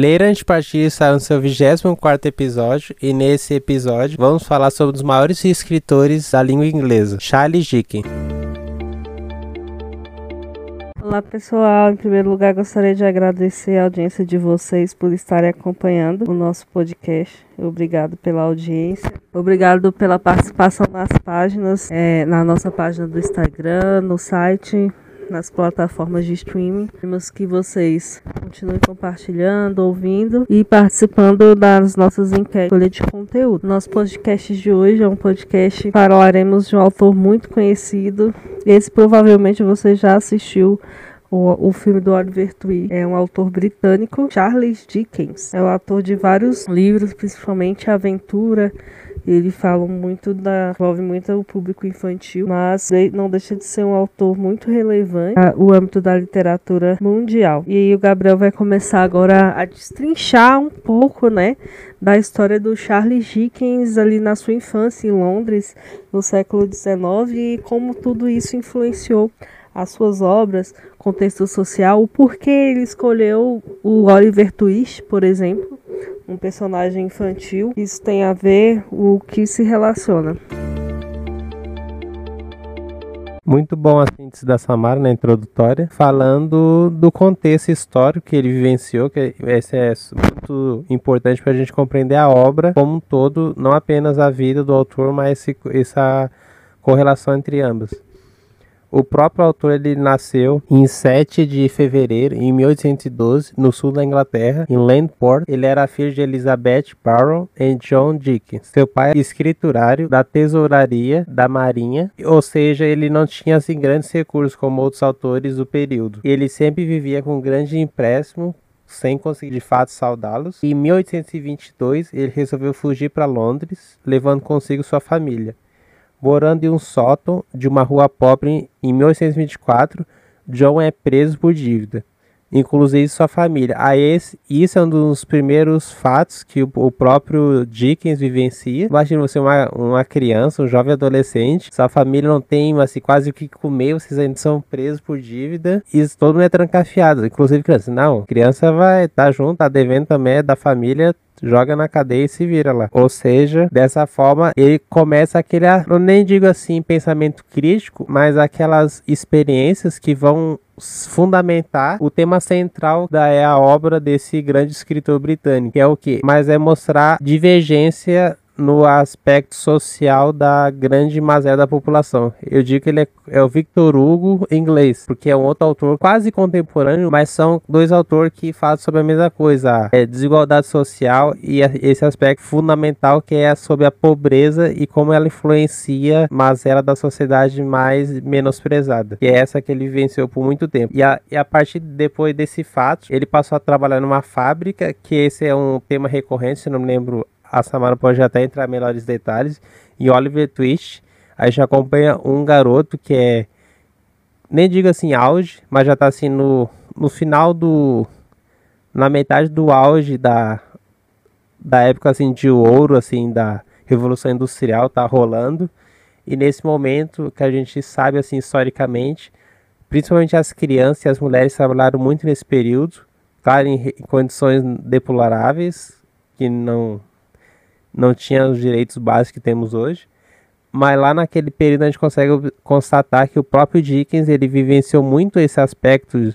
Ler Antipatia está no seu 24 episódio e nesse episódio vamos falar sobre os maiores escritores da língua inglesa, Charles Dickens. Olá pessoal, em primeiro lugar gostaria de agradecer a audiência de vocês por estarem acompanhando o nosso podcast. Obrigado pela audiência, obrigado pela participação nas páginas, é, na nossa página do Instagram, no site, nas plataformas de streaming. Queremos que vocês continuem compartilhando, ouvindo e participando das nossas enquetes de conteúdo. Nosso podcast de hoje é um podcast falaremos de um autor muito conhecido. Esse provavelmente você já assistiu o, o filme do Oliver Twist é um autor britânico, Charles Dickens. É o autor de vários livros, principalmente Aventura, ele fala muito da. envolve muito o público infantil, mas não deixa de ser um autor muito relevante no âmbito da literatura mundial. E aí o Gabriel vai começar agora a destrinchar um pouco, né, da história do Charles Dickens ali na sua infância em Londres, no século XIX, e como tudo isso influenciou as suas obras, contexto social, o porquê ele escolheu o Oliver Twist, por exemplo, um personagem infantil. Isso tem a ver o que se relaciona. Muito bom a síntese da Samara na introdutória, falando do contexto histórico que ele vivenciou, que esse é muito importante para a gente compreender a obra como um todo, não apenas a vida do autor, mas essa correlação entre ambas. O próprio autor ele nasceu em 7 de fevereiro de 1812 no sul da Inglaterra, em Landport. Ele era filho de Elizabeth Barrow e John Dickens. Seu pai era escriturário da tesouraria da Marinha, ou seja, ele não tinha assim grandes recursos como outros autores do período. Ele sempre vivia com grande empréstimo sem conseguir de fato saudá-los. Em 1822, ele resolveu fugir para Londres, levando consigo sua família. Morando em um sótão de uma rua pobre em 1824, John é preso por dívida, inclusive sua família. A esse, isso é um dos primeiros fatos que o, o próprio Dickens vivencia. Imagina você uma, uma criança, um jovem adolescente, sua família não tem assim, quase o que comer, vocês ainda são presos por dívida e todo mundo é trancafiado, inclusive criança. Não, criança vai estar tá junto, tá devendo também é da família, joga na cadeia e se vira lá. Ou seja, dessa forma ele começa aquele, eu nem digo assim pensamento crítico, mas aquelas experiências que vão fundamentar o tema central da é a obra desse grande escritor britânico, que é o que? Mas é mostrar divergência no aspecto social da grande mazela da população. Eu digo que ele é, é, o Victor Hugo inglês, porque é um outro autor quase contemporâneo, mas são dois autores que falam sobre a mesma coisa, é desigualdade social e esse aspecto fundamental que é sobre a pobreza e como ela influencia a mazela da sociedade mais menosprezada, que é essa que ele vivenciou por muito tempo. E a, e a partir depois desse fato, ele passou a trabalhar numa fábrica, que esse é um tema recorrente, se não me lembro a Samara pode até entrar em melhores detalhes. E Oliver Twist, a gente acompanha um garoto que é, nem digo assim auge, mas já está assim no, no final do, na metade do auge da, da época assim de ouro assim da revolução industrial tá rolando e nesse momento que a gente sabe assim historicamente principalmente as crianças e as mulheres trabalharam muito nesse período claro em, em condições deploráveis que não não tinha os direitos básicos que temos hoje. Mas lá naquele período a gente consegue constatar que o próprio Dickens ele vivenciou muito esse aspecto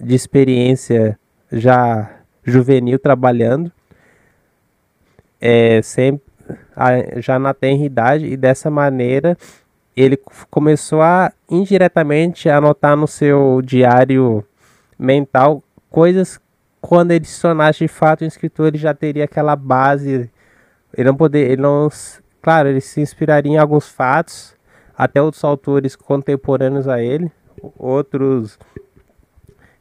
de experiência já juvenil trabalhando, é, sempre já na tenra idade e dessa maneira ele começou a indiretamente anotar no seu diário mental coisas quando ele se tornasse de fato um escritor ele já teria aquela base ele não poder, ele não, claro, ele se inspiraria em alguns fatos, até outros autores contemporâneos a ele, outros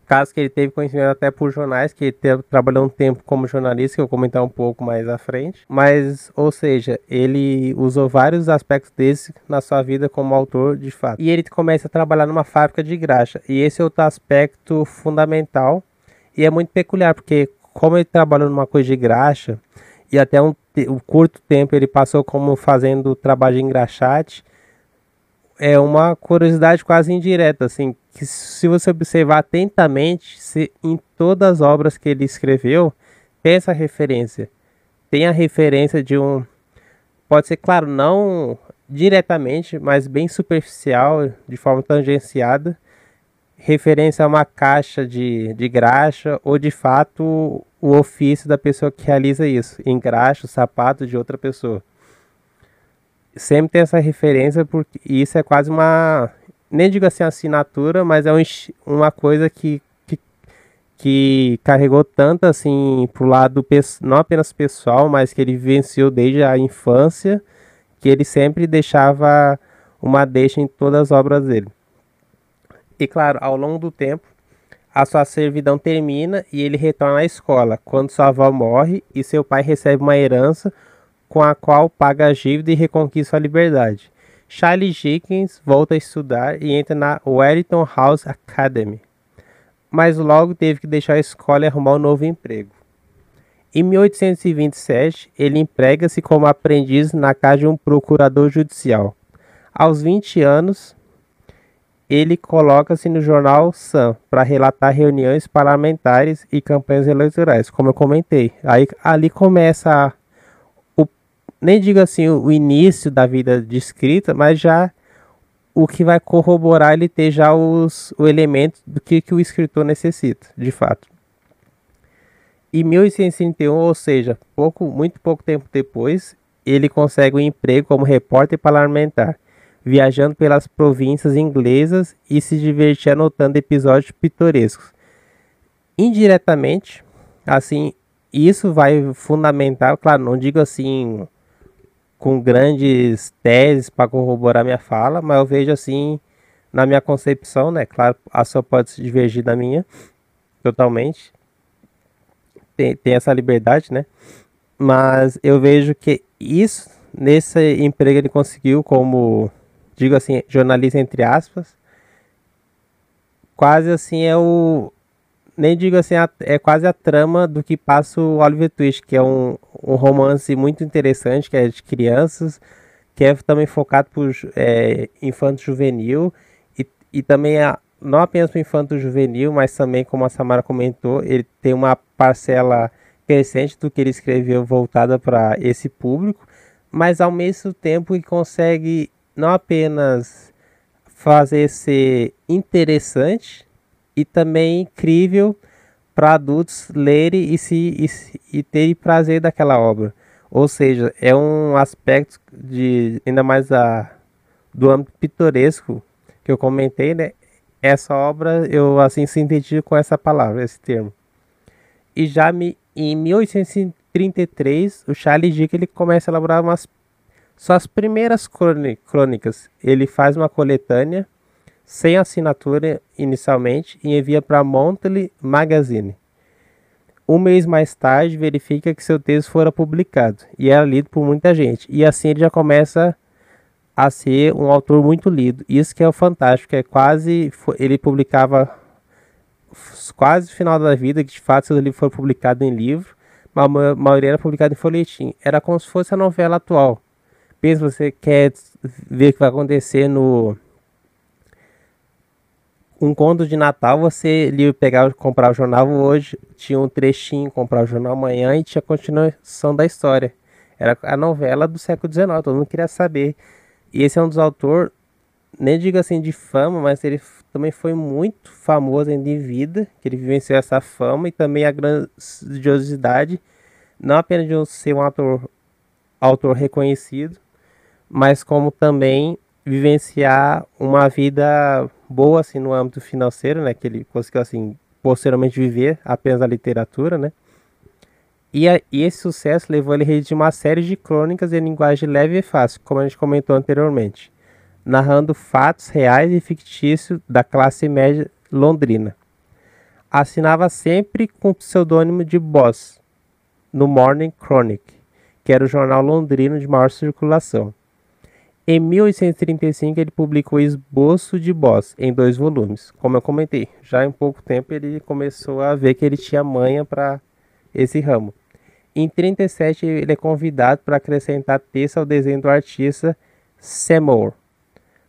casos que ele teve conhecimento até por jornais, que ele teve, trabalhou um tempo como jornalista, que eu vou comentar um pouco mais à frente. Mas, ou seja, ele usou vários aspectos desse na sua vida como autor, de fato. E ele começa a trabalhar numa fábrica de graxa. E esse é outro aspecto fundamental. E é muito peculiar, porque como ele trabalhou numa coisa de graxa, e até um, um curto tempo ele passou como fazendo trabalho de engraxate. É uma curiosidade quase indireta, assim, que se você observar atentamente, se, em todas as obras que ele escreveu, tem essa referência. Tem a referência de um. Pode ser, claro, não diretamente, mas bem superficial, de forma tangenciada, referência a uma caixa de, de graxa ou de fato o ofício da pessoa que realiza isso, engraxa o sapato de outra pessoa. Sempre tem essa referência porque isso é quase uma, nem digo assim assinatura, mas é um, uma coisa que, que, que carregou tanto assim pro lado não apenas pessoal, mas que ele vivenciou desde a infância, que ele sempre deixava uma deixa em todas as obras dele. E claro, ao longo do tempo, a sua servidão termina e ele retorna à escola, quando sua avó morre e seu pai recebe uma herança com a qual paga a dívida e reconquista sua liberdade. Charlie Dickens volta a estudar e entra na Wellington House Academy, mas logo teve que deixar a escola e arrumar um novo emprego. Em 1827, ele emprega-se como aprendiz na casa de um procurador judicial. Aos 20 anos, ele coloca-se no jornal Sun para relatar reuniões parlamentares e campanhas eleitorais, como eu comentei. Aí ali começa o nem digo assim o início da vida de escrita, mas já o que vai corroborar ele ter já os o elemento do que, que o escritor necessita, de fato. Em 1831, ou seja, pouco, muito pouco tempo depois, ele consegue um emprego como repórter parlamentar viajando pelas províncias inglesas e se divertir anotando episódios pitorescos. Indiretamente, assim, isso vai fundamentar, claro, não digo assim com grandes teses para corroborar minha fala, mas eu vejo assim na minha concepção, né? Claro, a sua pode se divergir da minha totalmente. Tem, tem essa liberdade, né? Mas eu vejo que isso nesse emprego ele conseguiu como digo assim, jornalista entre aspas, quase assim é o nem digo assim, é quase a trama do que passa o Oliver Twist, que é um, um romance muito interessante, que é de crianças, que é também focado por é, infanto juvenil e, e também não apenas para infanto juvenil, mas também, como a Samara comentou, ele tem uma parcela crescente do que ele escreveu voltada para esse público, mas ao mesmo tempo que consegue não apenas fazer ser interessante e também incrível para adultos lerem e, se, e, e terem prazer daquela obra. Ou seja, é um aspecto de ainda mais a, do âmbito pitoresco que eu comentei, né? Essa obra eu assim sintetizo com essa palavra, esse termo. E já me, em 1833, o Charles Dickens ele começa a elaborar umas suas primeiras crônicas, ele faz uma coletânea sem assinatura inicialmente e envia para Monthly Magazine. Um mês mais tarde, verifica que seu texto fora publicado e era lido por muita gente. E assim ele já começa a ser um autor muito lido. Isso que é o fantástico, é quase ele publicava quase no final da vida, que de fato seu livro foi publicado em livro, mas a maioria era publicado em folhetim. Era como se fosse a novela atual. Pensa, você quer ver o que vai acontecer no um conto de Natal, você ia pegar, comprar o jornal hoje, tinha um trechinho, comprar o jornal amanhã e tinha continuação da história. Era a novela do século XIX, todo mundo queria saber. E esse é um dos autores, nem digo assim de fama, mas ele também foi muito famoso ainda em vida, que ele vivenciou essa fama e também a grandiosidade, não apenas de ser um autor, autor reconhecido, mas como também vivenciar uma vida boa assim no âmbito financeiro, né, que ele conseguiu assim posteriormente viver apenas a literatura, né? E, a, e esse sucesso levou ele a redigir uma série de crônicas em linguagem leve e fácil, como a gente comentou anteriormente, narrando fatos reais e fictícios da classe média londrina. Assinava sempre com o pseudônimo de Boss, no Morning Chronic, que era o jornal londrino de maior circulação. Em 1835 ele publicou Esboço de Boss em dois volumes. Como eu comentei, já em pouco tempo ele começou a ver que ele tinha manha para esse ramo. Em 37 ele é convidado para acrescentar texto ao desenho do artista Seymour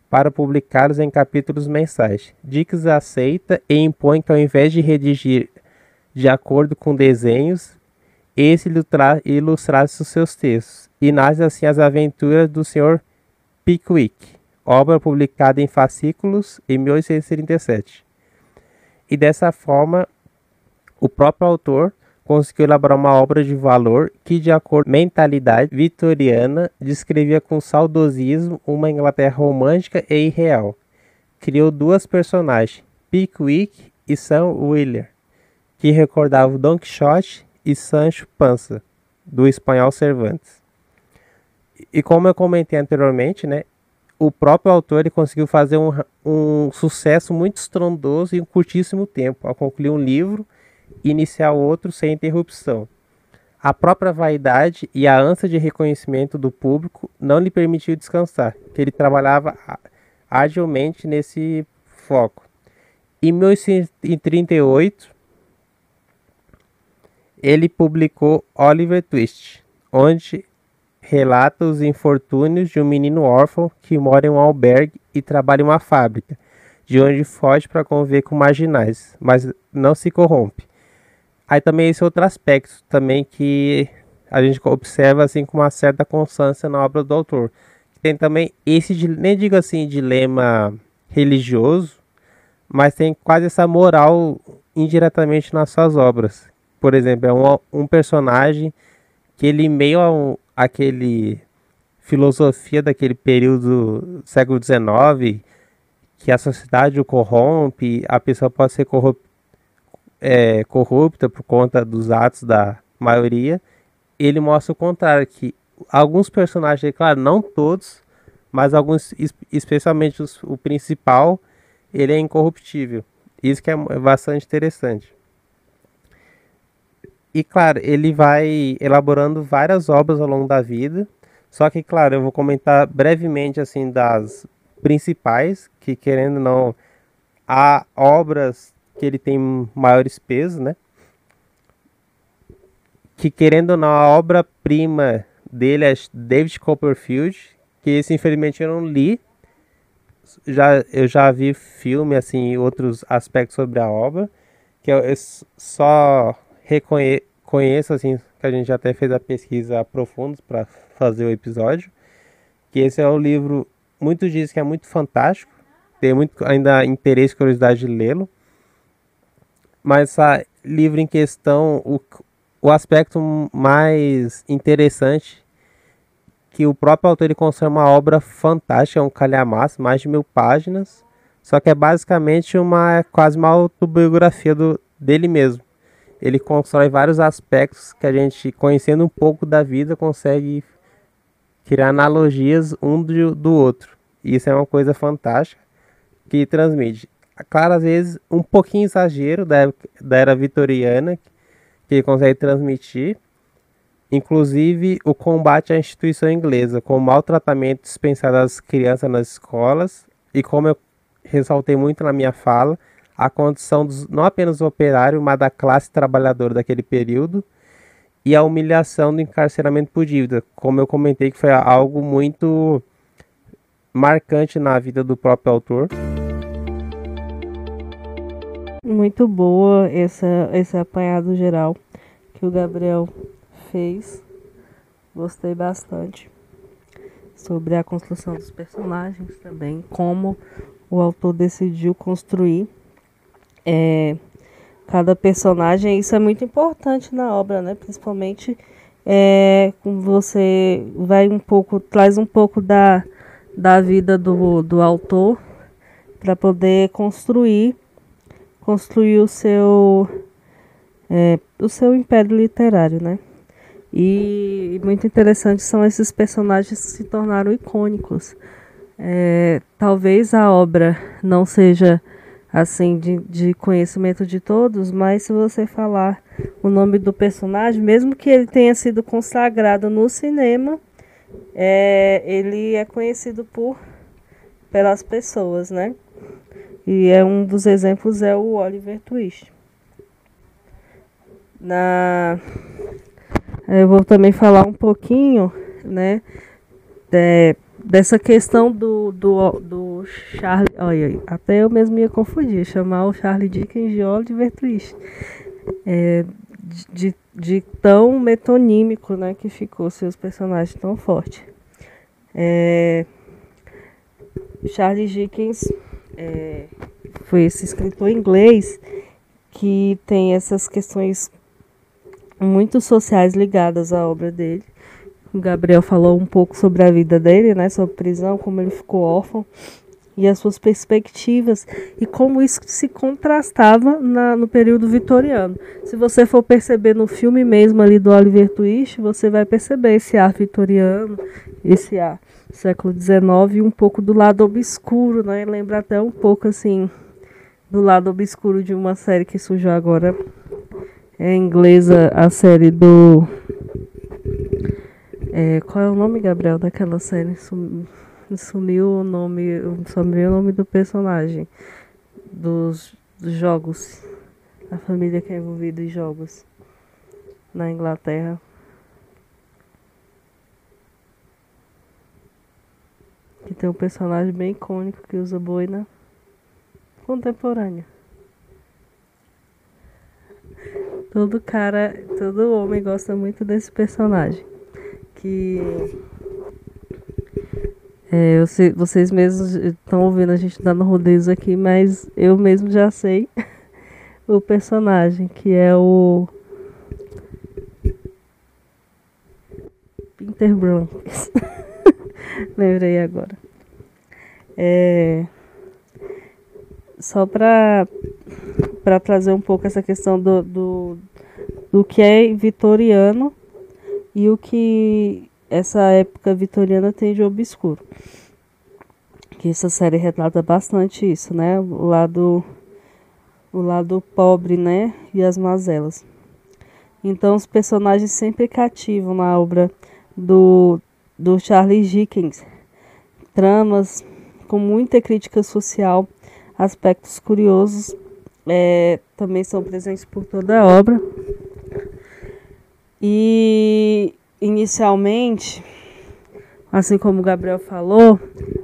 para publicá-los em capítulos mensais. Dix aceita e impõe que ao invés de redigir de acordo com desenhos esse ilustrasse os seus textos, e nasce assim as aventuras do Sr. Pickwick, obra publicada em fascículos em 1837. E dessa forma, o próprio autor conseguiu elaborar uma obra de valor que, de acordo com a mentalidade vitoriana, descrevia com saudosismo uma Inglaterra romântica e irreal. Criou duas personagens, Pickwick e Sam Wheeler, que recordavam Don Quixote e Sancho Panza, do espanhol Cervantes. E como eu comentei anteriormente, né, o próprio autor ele conseguiu fazer um, um sucesso muito estrondoso em um curtíssimo tempo, ao concluir um livro iniciar outro sem interrupção. A própria vaidade e a ânsia de reconhecimento do público não lhe permitiu descansar, que ele trabalhava agilmente nesse foco. Em 1838, ele publicou Oliver Twist, onde relata os infortúnios de um menino órfão que mora em um albergue e trabalha em uma fábrica, de onde foge para conviver com marginais, mas não se corrompe. Aí também esse outro aspecto também que a gente observa assim com uma certa constância na obra do autor. Tem também esse, nem digo assim, dilema religioso, mas tem quase essa moral indiretamente nas suas obras. Por exemplo, é um, um personagem que ele meio a um, aquele filosofia daquele período século XIX, que a sociedade o corrompe, a pessoa pode ser corrupta é, corrupta por conta dos atos da maioria, ele mostra o contrário, que alguns personagens, claro, não todos, mas alguns, especialmente os, o principal, ele é incorruptível. Isso que é bastante interessante. E claro, ele vai elaborando várias obras ao longo da vida. Só que, claro, eu vou comentar brevemente assim das principais, que querendo ou não, há obras que ele tem maiores pesos, né? Que querendo ou não, a obra-prima dele é David Copperfield, que esse infelizmente eu não li. Já, eu já vi filme, assim, outros aspectos sobre a obra, que eu, eu só reconheço, assim, que a gente até fez a pesquisa profunda para fazer o episódio, que esse é um livro, muitos dizem que é muito fantástico, tem muito ainda interesse e curiosidade de lê-lo, mas essa livro em questão, o, o aspecto mais interessante que o próprio autor ele constrói uma obra fantástica, é um calhamaço, mais de mil páginas, só que é basicamente uma quase uma autobiografia do, dele mesmo. Ele constrói vários aspectos que a gente, conhecendo um pouco da vida, consegue criar analogias um do, do outro. E isso é uma coisa fantástica que transmite claro, às vezes um pouquinho exagero da, da era vitoriana que ele consegue transmitir, inclusive o combate à instituição inglesa, com o maltratamento dispensado às crianças nas escolas e como eu ressaltei muito na minha fala, a condição dos, não apenas do operário, mas da classe trabalhadora daquele período e a humilhação do encarceramento por dívida, como eu comentei que foi algo muito marcante na vida do próprio autor. Muito boa essa, esse apanhado geral que o Gabriel fez. Gostei bastante. Sobre a construção dos personagens também, como o autor decidiu construir é, cada personagem. Isso é muito importante na obra, né? Principalmente é, você vai um pouco, traz um pouco da, da vida do, do autor para poder construir construir o seu é, o seu império literário, né? E, muito interessante são esses personagens que se tornaram icônicos. É, talvez a obra não seja assim de, de conhecimento de todos, mas se você falar o nome do personagem, mesmo que ele tenha sido consagrado no cinema, é, ele é conhecido por pelas pessoas, né? E é um dos exemplos é o Oliver Twist. Na eu vou também falar um pouquinho, né, de, dessa questão do, do, do Charlie. Olha, até eu mesmo ia confundir, chamar o Charlie Dickens de Oliver Twist. É, de, de tão metonímico né, que ficou seus personagens tão forte. É, Charles Dickens é, foi esse escritor inglês que tem essas questões muito sociais ligadas à obra dele. O Gabriel falou um pouco sobre a vida dele, né, sobre prisão, como ele ficou órfão e as suas perspectivas e como isso se contrastava na, no período vitoriano. Se você for perceber no filme mesmo ali do Oliver Twist, você vai perceber esse ar vitoriano, esse ar século XIX e um pouco do lado obscuro, né? Lembra até um pouco assim do lado obscuro de uma série que surgiu agora é inglesa, a série do é, qual é o nome, Gabriel, daquela série? sumiu o nome, sumiu o nome do personagem dos, dos jogos. A família que é envolvida em jogos na Inglaterra. Que tem um personagem bem icônico que usa boina contemporânea. Todo cara, todo homem gosta muito desse personagem. Que é, eu sei, vocês mesmos estão ouvindo a gente dando rodeios aqui, mas eu mesmo já sei o personagem, que é o Peter Bronx. Lembrei agora. É, só para para trazer um pouco essa questão do, do, do que é vitoriano e o que essa época vitoriana tem de obscuro. Que essa série retrata bastante isso, né? O lado o lado pobre, né, e as mazelas. Então os personagens sempre cativam na obra do do Charles Dickens. Tramas com muita crítica social, aspectos curiosos é, também são presentes por toda a obra. E inicialmente, assim como o Gabriel falou,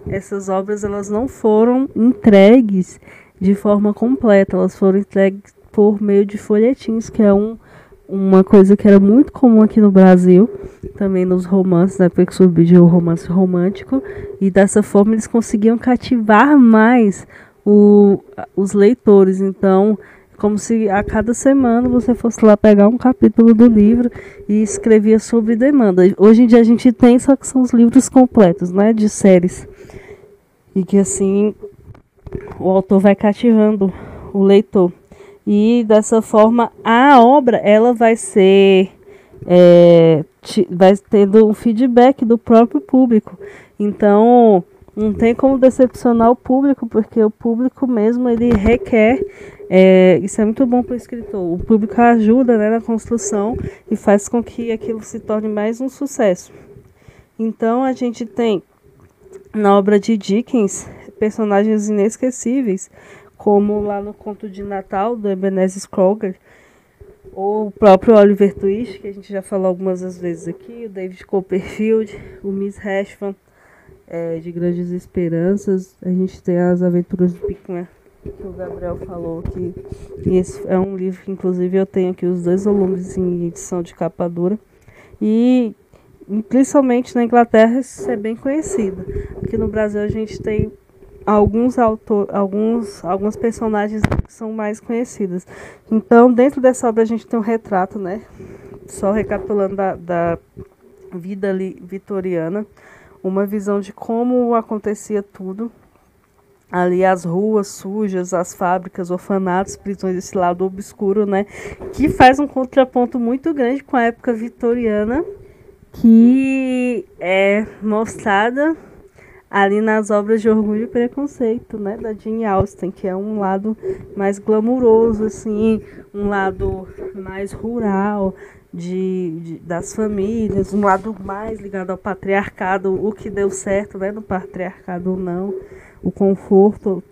essas obras elas não foram entregues de forma completa, elas foram entregues por meio de folhetins, que é um, uma coisa que era muito comum aqui no Brasil, também nos romances, na época que surgiu o romance romântico, e dessa forma eles conseguiam cativar mais o, os leitores. Então, como se a cada semana você fosse lá pegar um capítulo do livro e escrevia sobre demanda. Hoje em dia a gente tem, só que são os livros completos, né, de séries. E que assim o autor vai cativando o leitor. E dessa forma a obra ela vai ser é, vai tendo um feedback do próprio público. Então não tem como decepcionar o público, porque o público mesmo ele requer é, isso é muito bom para o escritor. O público ajuda né, na construção e faz com que aquilo se torne mais um sucesso. Então a gente tem na obra de Dickens personagens inesquecíveis, como lá no conto de Natal do Ebenezer Scrooge, ou o próprio Oliver Twist, que a gente já falou algumas vezes aqui, o David Copperfield, o Miss Hashman, é, de Grandes Esperanças, a gente tem as aventuras do Pickman que o Gabriel falou que esse é um livro que inclusive eu tenho aqui os dois volumes em edição de capa dura e principalmente na Inglaterra isso é bem conhecido. Aqui no Brasil a gente tem alguns autores, alguns algumas personagens que são mais conhecidas. Então dentro dessa obra a gente tem um retrato, né? Só recapitulando da, da vida vitoriana, uma visão de como acontecia tudo ali as ruas sujas, as fábricas, orfanatos, prisões, esse lado obscuro, né? Que faz um contraponto muito grande com a época vitoriana, que é mostrada ali nas obras de Orgulho e Preconceito, né? Da Jane Austen, que é um lado mais glamuroso, assim, um lado mais rural, de, de, das famílias, um lado mais ligado ao patriarcado, o que deu certo, né? No patriarcado ou não o conforto.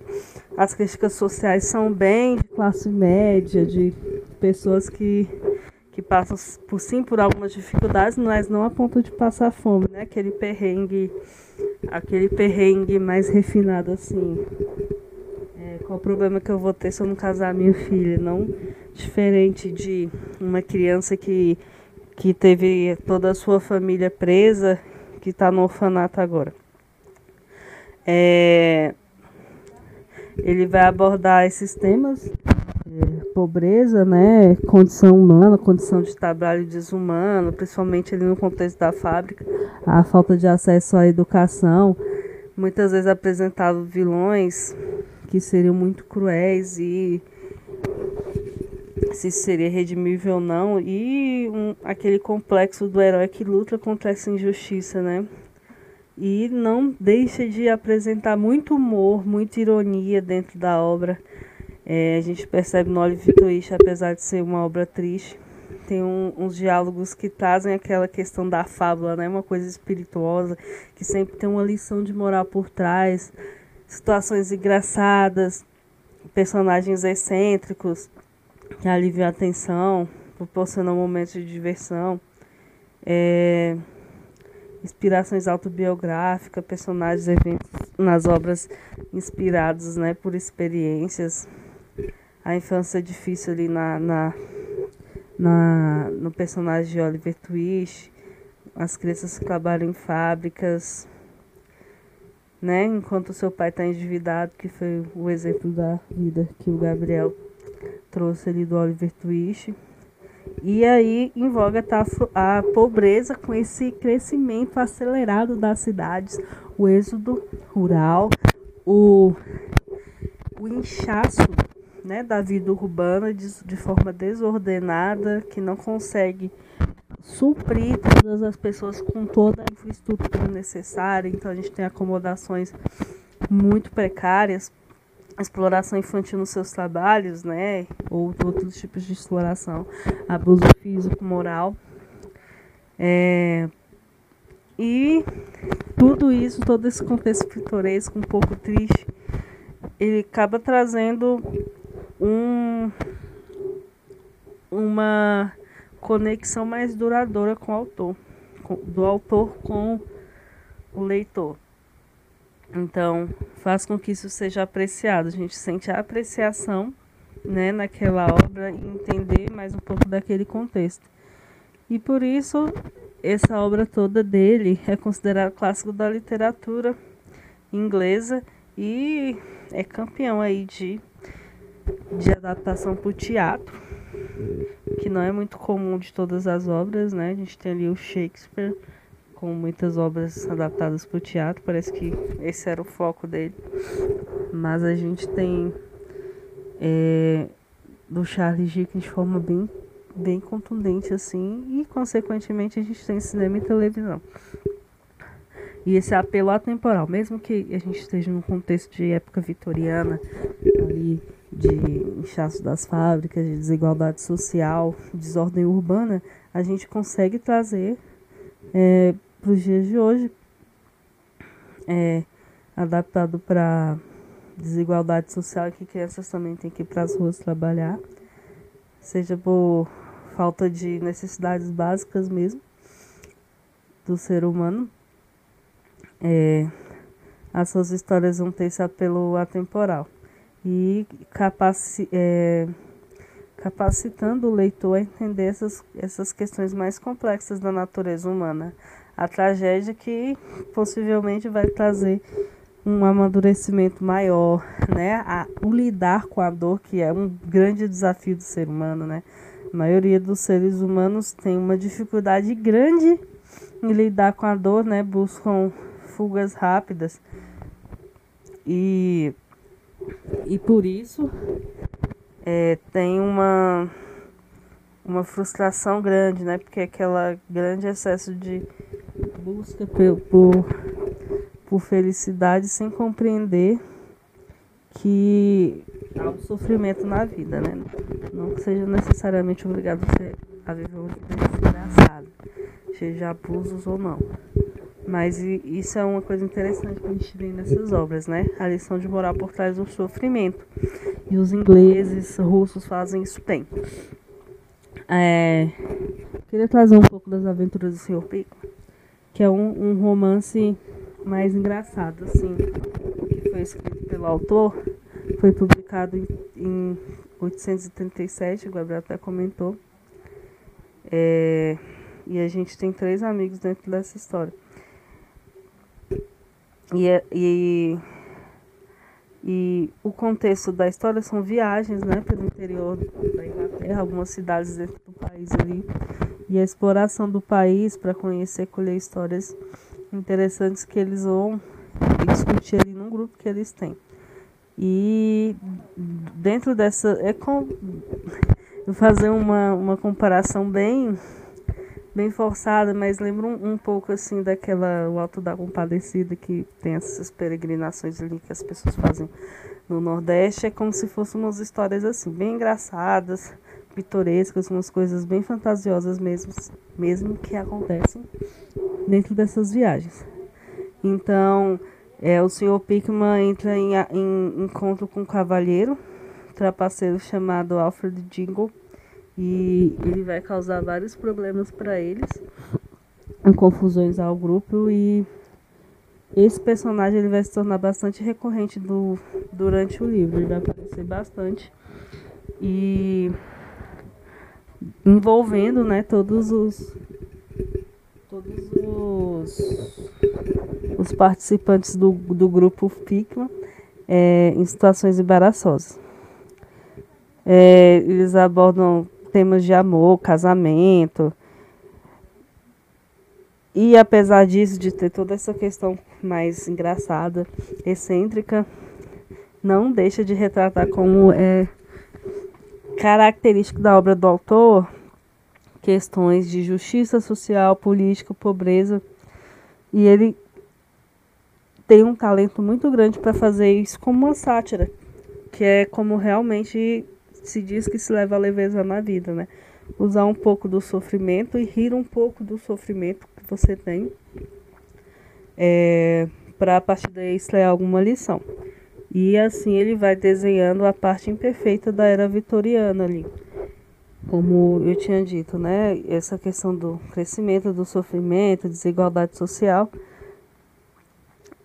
As críticas sociais são bem de classe média, de pessoas que, que passam por sim por algumas dificuldades, mas não a ponto de passar fome, né? Aquele perrengue, aquele perrengue mais refinado assim. É, Qual o problema que eu vou ter se eu não casar minha filha? Não diferente de uma criança que, que teve toda a sua família presa, que está no orfanato agora. É, ele vai abordar esses temas é, pobreza, né, condição humana, condição de trabalho desumano, principalmente ali no contexto da fábrica, a falta de acesso à educação, muitas vezes apresentado vilões que seriam muito cruéis e se seria redimível ou não, e um, aquele complexo do herói que luta contra essa injustiça, né? E não deixa de apresentar muito humor, muita ironia dentro da obra. É, a gente percebe no Olive Twist, apesar de ser uma obra triste, tem um, uns diálogos que trazem aquela questão da fábula, né? Uma coisa espirituosa, que sempre tem uma lição de moral por trás, situações engraçadas, personagens excêntricos que aliviam a atenção, proporcionam momentos de diversão. É, inspirações autobiográficas, personagens eventos nas obras inspirados né, por experiências a infância difícil ali na, na, na, no personagem de Oliver Twist, as crianças que trabalham em fábricas, né? Enquanto seu pai está endividado, que foi o exemplo da vida que o Gabriel trouxe ali do Oliver Twist. E aí em voga está a pobreza com esse crescimento acelerado das cidades, o êxodo rural, o, o inchaço né, da vida urbana de, de forma desordenada, que não consegue suprir todas as pessoas com toda a infraestrutura necessária. Então a gente tem acomodações muito precárias, exploração infantil nos seus trabalhos, né, ou outros tipos de exploração, abuso físico, moral. É, e tudo isso, todo esse contexto pitoresco, um pouco triste, ele acaba trazendo um, uma conexão mais duradoura com o autor, com, do autor com o leitor. Então, faz com que isso seja apreciado. A gente sente a apreciação né, naquela obra e entender mais um pouco daquele contexto. E por isso, essa obra toda dele é considerada clássico da literatura inglesa e é campeão aí de de adaptação para o teatro, que não é muito comum de todas as obras, né? A gente tem ali o Shakespeare com muitas obras adaptadas para o teatro, parece que esse era o foco dele. Mas a gente tem é, do Charles Dickens de forma bem, bem contundente assim, e consequentemente a gente tem cinema e televisão. E esse apelo atemporal, mesmo que a gente esteja num contexto de época vitoriana, ali de inchaço das fábricas, de desigualdade social, desordem urbana, a gente consegue trazer é, para os dias de hoje, é, adaptado para desigualdade social, que crianças também têm que ir para as ruas trabalhar, seja por falta de necessidades básicas mesmo do ser humano. É, as suas histórias vão ter esse apelo atemporal e capaci é, capacitando o leitor a entender essas, essas questões mais complexas da natureza humana. A tragédia que possivelmente vai trazer um amadurecimento maior, né? A, o lidar com a dor, que é um grande desafio do ser humano, né? A maioria dos seres humanos tem uma dificuldade grande em lidar com a dor, né? Buscam fugas rápidas. E e por isso é, tem uma, uma frustração grande, né? Porque aquela grande excesso de busca por, por, por felicidade sem compreender que há um sofrimento na vida, né? Não que seja necessariamente obrigado a viver uma vida desgraçada, seja abusos ou não. Mas isso é uma coisa interessante que a gente vê nessas obras, né? A lição de moral por trás do sofrimento. E os ingleses, russos fazem isso bem. É, queria trazer um pouco das aventuras do Sr. Pico, que é um, um romance mais engraçado, assim, que foi escrito pelo autor, foi publicado em, em 837, o Gabriel até comentou. É, e a gente tem três amigos dentro dessa história. E, é, e, e o contexto da história são viagens né, pelo interior da Inglaterra, algumas cidades dentro do país ali. E a exploração do país para conhecer, colher histórias interessantes que eles vão discutir ali num grupo que eles têm. E dentro dessa. É com, fazer uma, uma comparação bem bem forçada, mas lembra um, um, pouco assim daquela o Alto da Compadecida que tem essas peregrinações ali que as pessoas fazem no Nordeste, é como se fossem umas histórias assim, bem engraçadas, pitorescas, umas coisas bem fantasiosas mesmo, mesmo que acontecem dentro dessas viagens. Então, é, o senhor Pickman entra em, em encontro com um cavalheiro, trapaceiro chamado Alfred Jingle, e ele vai causar vários problemas para eles, confusões ao grupo e esse personagem ele vai se tornar bastante recorrente do, durante o livro, ele vai aparecer bastante e envolvendo, né, todos os todos os, os participantes do, do grupo Pikman é, em situações embaraçosas. É, eles abordam temas de amor, casamento. E apesar disso, de ter toda essa questão mais engraçada, excêntrica, não deixa de retratar como é característico da obra do autor questões de justiça social, política, pobreza. E ele tem um talento muito grande para fazer isso como uma sátira, que é como realmente se diz que se leva a leveza na vida, né? Usar um pouco do sofrimento e rir um pouco do sofrimento que você tem, é, para a partir daí extrair alguma lição. E assim ele vai desenhando a parte imperfeita da era vitoriana ali. Como eu tinha dito, né? Essa questão do crescimento, do sofrimento, desigualdade social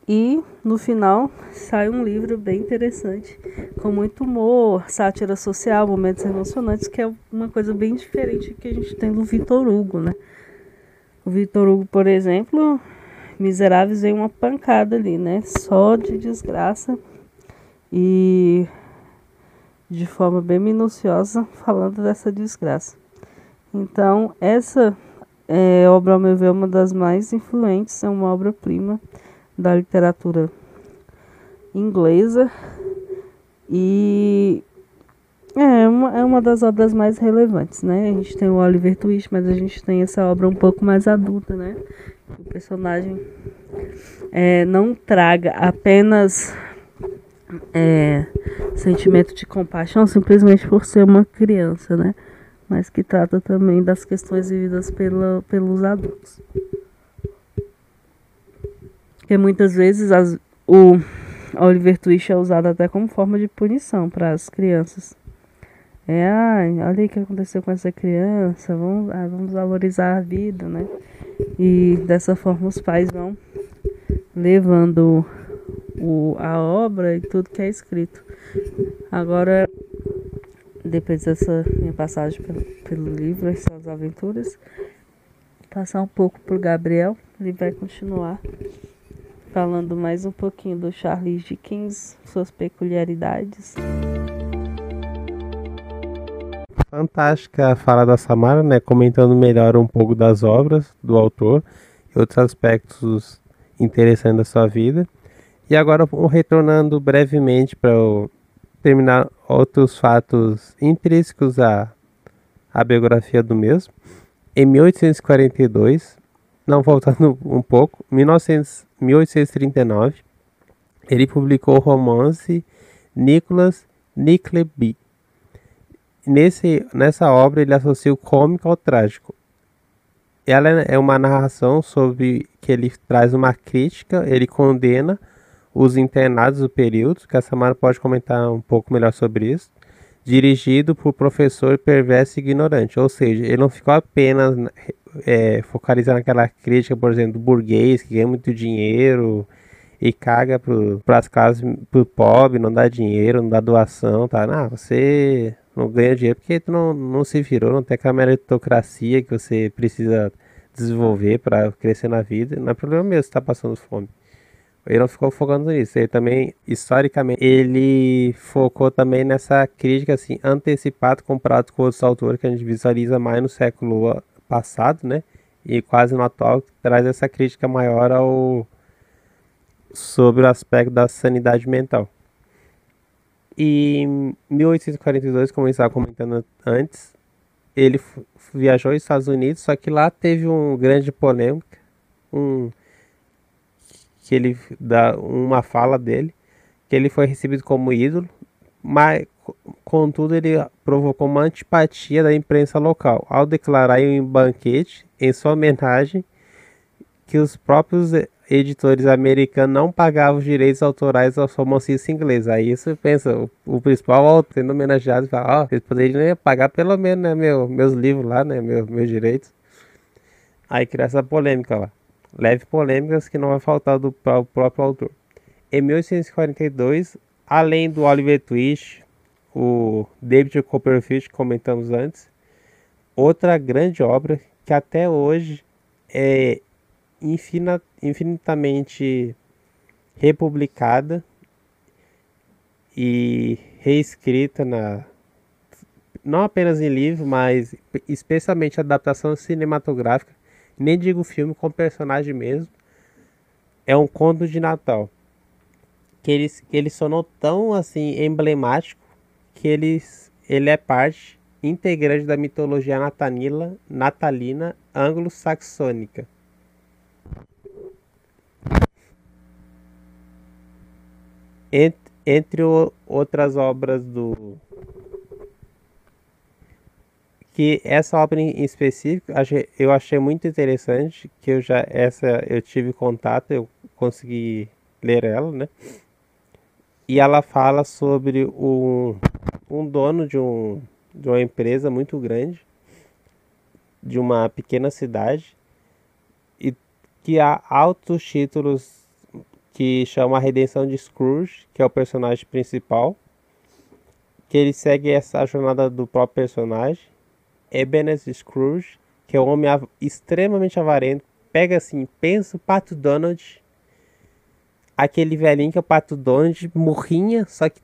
e no final sai um livro bem interessante, com muito humor, sátira social, momentos emocionantes, que é uma coisa bem diferente que a gente tem do Vitor Hugo, né? O Vitor Hugo, por exemplo, Miseráveis vem uma pancada ali, né? Só de desgraça e de forma bem minuciosa falando dessa desgraça. Então, essa é, obra, ao meu ver, é uma das mais influentes, é uma obra-prima da literatura inglesa e é uma, é uma das obras mais relevantes, né? A gente tem o Oliver Twist, mas a gente tem essa obra um pouco mais adulta, né? O personagem é, não traga apenas é, sentimento de compaixão simplesmente por ser uma criança, né? Mas que trata também das questões vividas pela, pelos adultos. Porque muitas vezes as, o Oliver Twist é usado até como forma de punição para as crianças. É, ai, olha o que aconteceu com essa criança, vamos, ah, vamos valorizar a vida, né? E dessa forma os pais vão levando o, a obra e tudo que é escrito. Agora, depois dessa minha passagem pelo, pelo livro, essas aventuras, passar um pouco para o Gabriel, ele vai continuar falando mais um pouquinho do Charles Dickens, suas peculiaridades. Fantástica a fala da Samara, né? Comentando melhor um pouco das obras do autor e outros aspectos interessantes da sua vida. E agora, retornando brevemente para terminar outros fatos intrínsecos à, à biografia do mesmo. Em 1842, não voltando um pouco, 1900, 1839, ele publicou o romance Nicholas Nickleby. Nesse, nessa obra ele associa o cômico ao trágico. Ela é uma narração sobre que ele traz uma crítica, ele condena os internados do período, que a Samara pode comentar um pouco melhor sobre isso, dirigido por professor perverso e ignorante. Ou seja, ele não ficou apenas é, focalizando naquela crítica, por exemplo, do burguês que ganha muito dinheiro e caga para as classes, pro pobre, não dá dinheiro, não dá doação, tá? Não, você não ganha dinheiro porque tu não, não se virou, não tem aquela meritocracia que você precisa desenvolver para crescer na vida. Não é problema mesmo se tá passando fome. Ele não ficou focando nisso. Ele também, historicamente, ele focou também nessa crítica assim, antecipada comparado com outros autores que a gente visualiza mais no século passado, né? E quase no atual, que traz essa crítica maior ao sobre o aspecto da sanidade mental. E em 1842, como eu estava comentando antes, ele viajou aos Estados Unidos, só que lá teve um grande polêmica, um que ele dá uma fala dele, que ele foi recebido como ídolo, mas contudo ele provocou uma antipatia da imprensa local ao declarar em um banquete em sua homenagem que os próprios editores americanos não pagavam os direitos autorais aos romancistas ingleses. Aí você pensa, o, o principal autor sendo homenageado fala, ó, oh, eles poderiam né, pagar pelo menos né, meu, meus livros lá, né, meu, meus direitos. Aí cria essa polêmica lá. Leve polêmicas que não vai faltar do próprio autor. Em 1842, além do Oliver Twist, o David Copperfield que comentamos antes, outra grande obra que até hoje é infinitamente republicada e reescrita na não apenas em livro, mas especialmente adaptação cinematográfica, nem digo filme com personagem mesmo. É um conto de Natal. Que ele, que ele sonou tão assim emblemático que ele, ele é parte integrante da mitologia natalina, natalina anglo-saxônica. Entre, entre o, outras obras do. Que essa obra em específico eu achei muito interessante, que eu já essa eu tive contato, eu consegui ler ela, né? E ela fala sobre um, um dono de, um, de uma empresa muito grande, de uma pequena cidade, e que há altos títulos que chama A Redenção de Scrooge, que é o personagem principal, que ele segue essa jornada do próprio personagem. Ebenezer Scrooge, que é um homem extremamente avarento, pega assim, pensa o Pato Donald, aquele velhinho que é o Pato Donald, morrinha, só que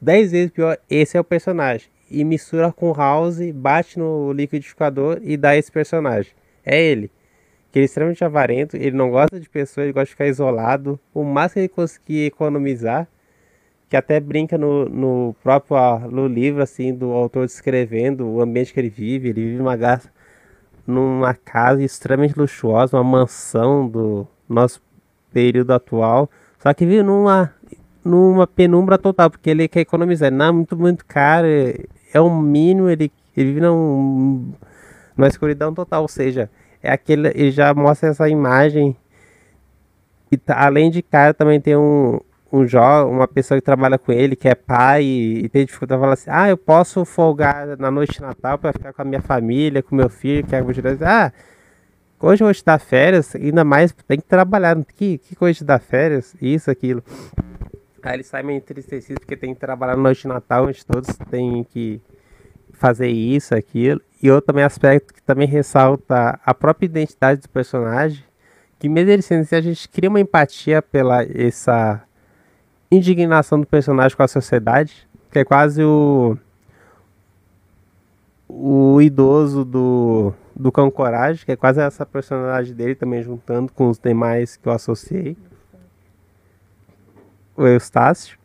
dez vezes pior, esse é o personagem. E mistura com House, bate no liquidificador e dá esse personagem. É ele que ele é extremamente avarento, ele não gosta de pessoas, ele gosta de ficar isolado. O máximo que ele conseguir economizar, que até brinca no, no próprio no livro assim do autor descrevendo o ambiente que ele vive. Ele vive numa, numa casa extremamente luxuosa, uma mansão do nosso período atual. Só que vive numa, numa penumbra total, porque ele quer economizar. Não, muito, muito caro. É, é o mínimo, ele, ele vive num, numa escuridão total. Ou seja, é aquele, ele já mostra essa imagem. E tá, além de cara, também tem um, um jovem, uma pessoa que trabalha com ele, que é pai e, e tem dificuldade, fala assim: ah, eu posso folgar na noite de Natal para ficar com a minha família, com meu filho, que é Ah, hoje eu vou te dar férias, ainda mais tem que trabalhar, que, que coisa de dar férias, isso, aquilo. Aí ele sai meio entristecido porque tem que trabalhar na noite de Natal, onde todos têm que fazer isso, aquilo. E outro também aspecto que também ressalta a própria identidade do personagem, que mesmo ele sendo assim, a gente cria uma empatia pela essa indignação do personagem com a sociedade, que é quase o o idoso do, do Cão Coragem, que é quase essa personagem dele também juntando com os demais que eu associei. O Eustácio.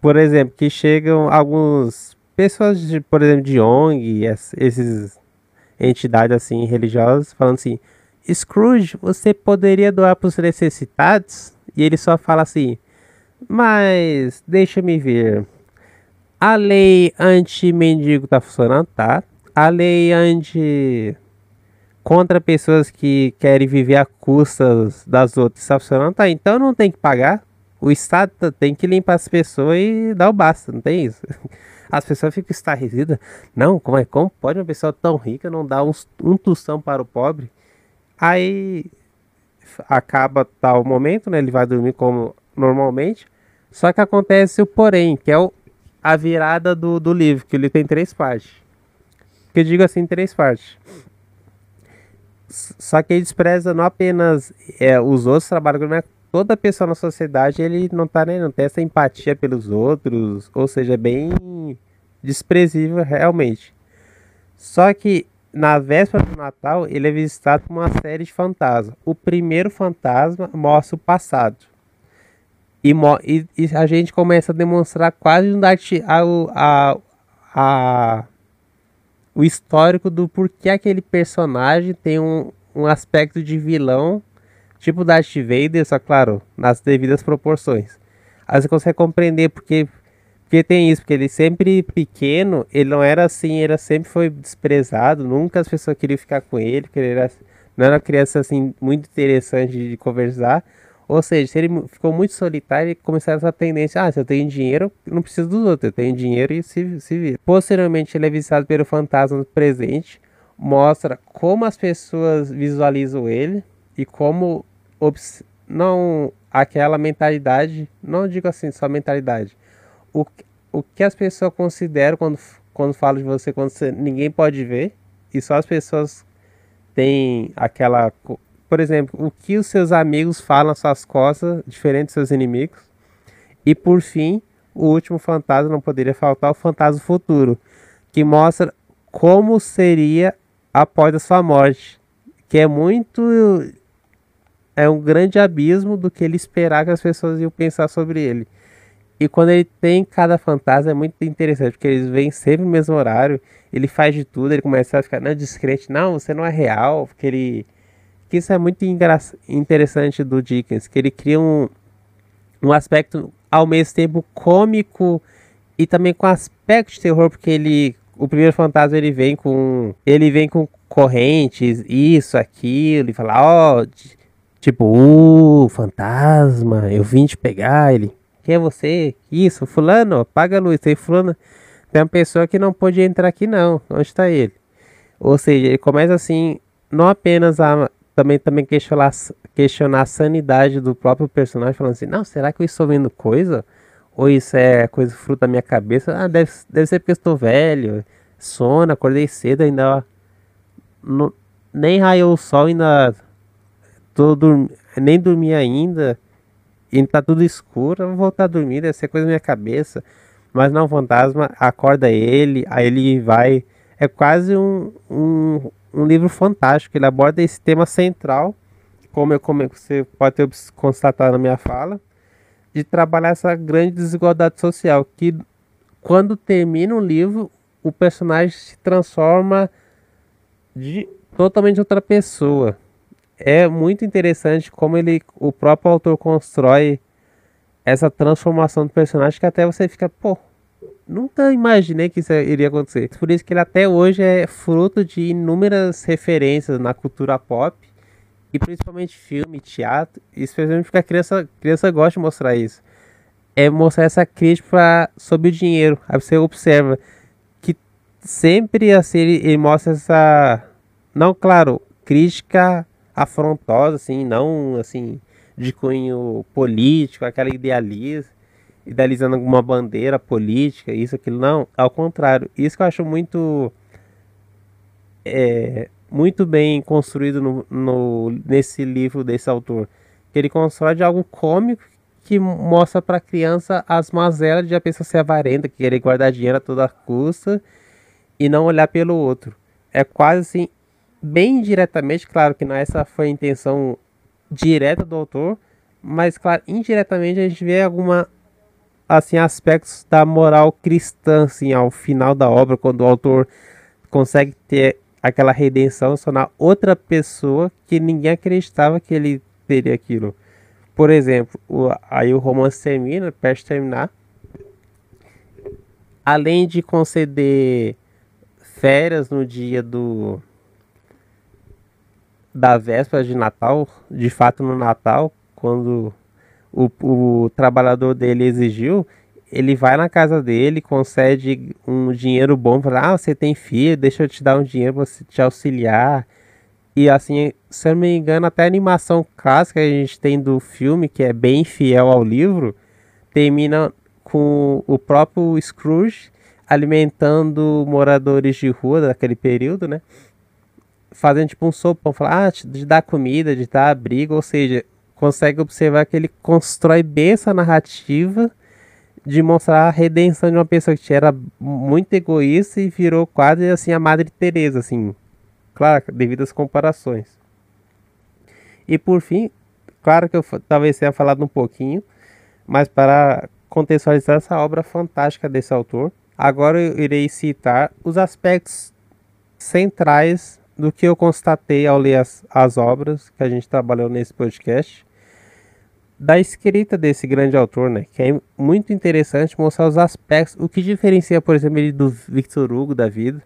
Por exemplo, que chegam alguns pessoas, de, por exemplo, de ONG, esses entidades assim religiosas, falando assim: Scrooge, você poderia doar para os necessitados? E ele só fala assim: Mas deixa-me ver. A lei anti-mendigo tá funcionando, tá? A lei anti contra pessoas que querem viver a custas das outras está funcionando, tá? Então não tem que pagar. O Estado tem que limpar as pessoas e dar o basta, não tem isso. As pessoas ficam estarrecidas. Não, como é? Como pode uma pessoa tão rica não dar um, um tostão para o pobre? Aí acaba tal momento, né? Ele vai dormir como normalmente. Só que acontece o porém, que é o, a virada do, do livro, que ele tem três partes. Que eu digo assim, três partes. Só que ele despreza não apenas é, os outros trabalhos, mas toda pessoa na sociedade ele não tá nem não tem essa empatia pelos outros, ou seja, é bem desprezível realmente. Só que na véspera do Natal ele é visitado por uma série de fantasmas. O primeiro fantasma mostra o passado. E, e, e a gente começa a demonstrar quase a, a, a, o histórico do porquê aquele personagem tem um, um aspecto de vilão, tipo Darth Vader, só claro, nas devidas proporções. Aí você consegue compreender porque, porque tem isso, porque ele sempre pequeno, ele não era assim, ele sempre foi desprezado, nunca as pessoas queriam ficar com ele, porque ele era, não era uma criança assim muito interessante de conversar. Ou seja, se ele ficou muito solitário, e começou essa tendência, ah, se eu tenho dinheiro, não preciso dos outros, eu tenho dinheiro e se, se vira. Posteriormente, ele é visitado pelo fantasma presente, mostra como as pessoas visualizam ele e como não aquela mentalidade, não digo assim, só mentalidade. O, o que as pessoas consideram quando, quando falam de você, quando você, ninguém pode ver, e só as pessoas têm aquela por exemplo, o que os seus amigos falam às suas costas, diferente dos seus inimigos. E por fim, o último fantasma não poderia faltar, o fantasma futuro, que mostra como seria após a sua morte, que é muito é um grande abismo do que ele esperar que as pessoas iam pensar sobre ele. E quando ele tem cada fantasma é muito interessante, porque eles vêm sempre no mesmo horário, ele faz de tudo, ele começa a ficar não, descrente, não, você não é real, porque ele que isso é muito interessante do Dickens, que ele cria um, um aspecto ao mesmo tempo cômico e também com aspecto de terror, porque ele o primeiro fantasma ele vem com ele vem com correntes, isso, aquilo, e fala, ó, oh, tipo, uh, fantasma, eu vim te pegar, ele, quem é você? Isso, fulano, apaga a luz, tem fulano, tem uma pessoa que não pode entrar aqui não, onde está ele? Ou seja, ele começa assim, não apenas a também, também questionar, questionar a sanidade do próprio personagem, falando assim, não, será que eu estou vendo coisa? Ou isso é coisa fruto da minha cabeça? Ah, deve, deve ser porque eu estou velho, sono, acordei cedo, ainda não, nem raiou o sol, ainda tô nem dormi ainda, e tá tudo escuro, eu vou voltar a dormir, deve ser coisa da minha cabeça. Mas não, o fantasma acorda ele, aí ele vai. É quase um, um, um livro fantástico. Ele aborda esse tema central, como, eu, como você pode ter constatado na minha fala, de trabalhar essa grande desigualdade social. Que quando termina o livro, o personagem se transforma de totalmente outra pessoa. É muito interessante como ele, o próprio autor constrói essa transformação do personagem que até você fica, pô, Nunca imaginei que isso iria acontecer. Por isso que ele até hoje é fruto de inúmeras referências na cultura pop e principalmente filme, teatro, especialmente porque a criança, criança gosta de mostrar isso. É mostrar essa crítica sobre o dinheiro. Aí você observa que sempre assim ele, ele mostra essa não, claro, crítica afrontosa assim, não assim de cunho político, aquela idealismo idealizando alguma bandeira política, isso, aquilo. Não, ao contrário. Isso que eu acho muito. É, muito bem construído no, no, nesse livro desse autor. Que ele constrói de algo cômico que mostra para a criança as mazelas de a pessoa ser avarenta, querer guardar dinheiro a toda custa e não olhar pelo outro. É quase assim, bem diretamente, claro que não essa foi a intenção direta do autor, mas claro, indiretamente a gente vê alguma assim aspectos da moral cristã assim ao final da obra quando o autor consegue ter aquela redenção na outra pessoa que ninguém acreditava que ele teria aquilo. Por exemplo o, aí o romance termina perto de terminar. Além de conceder férias no dia do da véspera de Natal de fato no Natal quando o, o trabalhador dele exigiu, ele vai na casa dele, concede um dinheiro bom, fala, ah, você tem filho, deixa eu te dar um dinheiro para te auxiliar. E assim se eu não me engano, até a animação clássica que a gente tem do filme, que é bem fiel ao livro, termina com o próprio Scrooge alimentando moradores de rua daquele período, né? Fazendo tipo um sopão, falar, ah, de dar comida, de dar abrigo, ou seja, consegue observar que ele constrói bem essa narrativa de mostrar a redenção de uma pessoa que era muito egoísta e virou quase assim a Madre Teresa, assim, claro, devido às comparações. E por fim, claro que eu talvez tenha falado um pouquinho, mas para contextualizar essa obra fantástica desse autor, agora eu irei citar os aspectos centrais do que eu constatei ao ler as, as obras que a gente trabalhou nesse podcast da escrita desse grande autor, né? Que é muito interessante mostrar os aspectos, o que diferencia, por exemplo, ele do Victor Hugo da vida.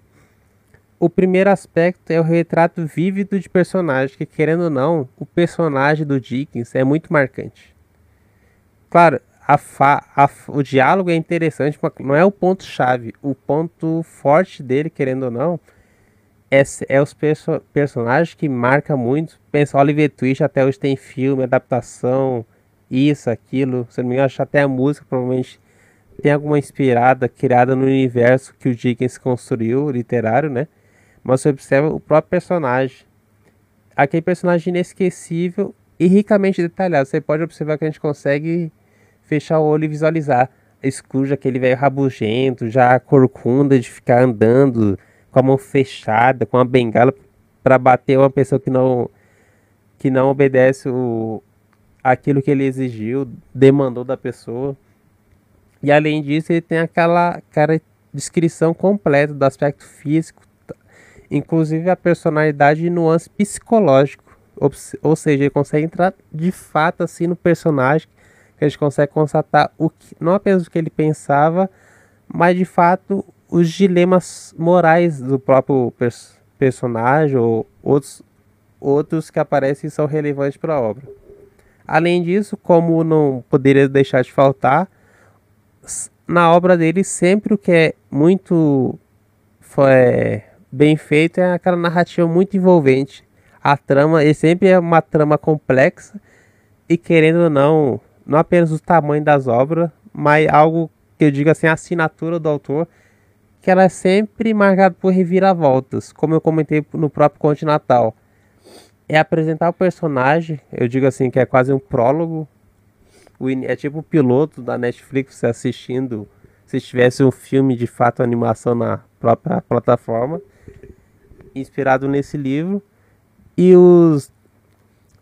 O primeiro aspecto é o retrato vívido de personagem, que querendo ou não, o personagem do Dickens é muito marcante. Claro, a a, o diálogo é interessante, mas não é o ponto chave. O ponto forte dele, querendo ou não, é, é os perso personagens que marcam muito. Pensa, Oliver Twist até hoje tem filme, adaptação, isso, aquilo. Se não me engano, acho até a música provavelmente tem alguma inspirada, criada no universo que o Dickens construiu, literário, né? Mas você observa o próprio personagem. Aquele personagem inesquecível e ricamente detalhado. Você pode observar que a gente consegue fechar o olho e visualizar. Scrooge, aquele velho rabugento, já corcunda de ficar andando com a mão fechada, com uma bengala para bater uma pessoa que não que não obedece o, aquilo que ele exigiu, demandou da pessoa. E além disso, ele tem aquela descrição completa do aspecto físico, inclusive a personalidade e nuance psicológico. Ou seja, ele consegue entrar de fato assim no personagem, que a gente consegue constatar o que, não apenas o que ele pensava, mas de fato os dilemas morais do próprio pers personagem ou outros, outros que aparecem e são relevantes para a obra. Além disso, como não poderia deixar de faltar, na obra dele sempre o que é muito é, bem feito é aquela narrativa muito envolvente. A trama, ele sempre é uma trama complexa e querendo ou não, não apenas o tamanho das obras, mas algo que eu digo assim, a assinatura do autor, que ela é sempre marcada por reviravoltas, como eu comentei no próprio Conte Natal é apresentar o personagem, eu digo assim que é quase um prólogo, é tipo o piloto da Netflix assistindo, se tivesse um filme de fato animação na própria plataforma, inspirado nesse livro, e os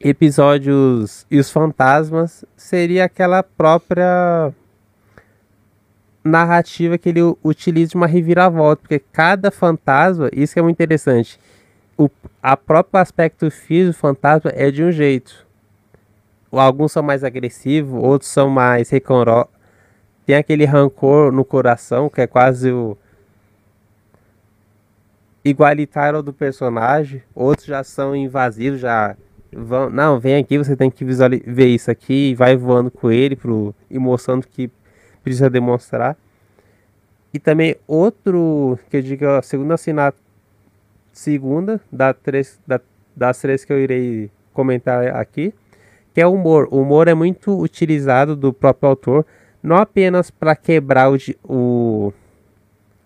episódios e os fantasmas seria aquela própria narrativa que ele utiliza de uma reviravolta, porque cada fantasma, isso é muito interessante, o a próprio aspecto físico do fantasma é de um jeito. Alguns são mais agressivos, outros são mais recoro... Tem aquele rancor no coração, que é quase o igualitário do personagem. Outros já são invasivos, já vão, não, vem aqui, você tem que ver isso aqui e vai voando com ele pro, e mostrando que precisa demonstrar. E também outro, que eu digo, a segunda assinatura segunda da três, da, das três que eu irei comentar aqui, que é o humor. O humor é muito utilizado do próprio autor, não apenas para quebrar o, o,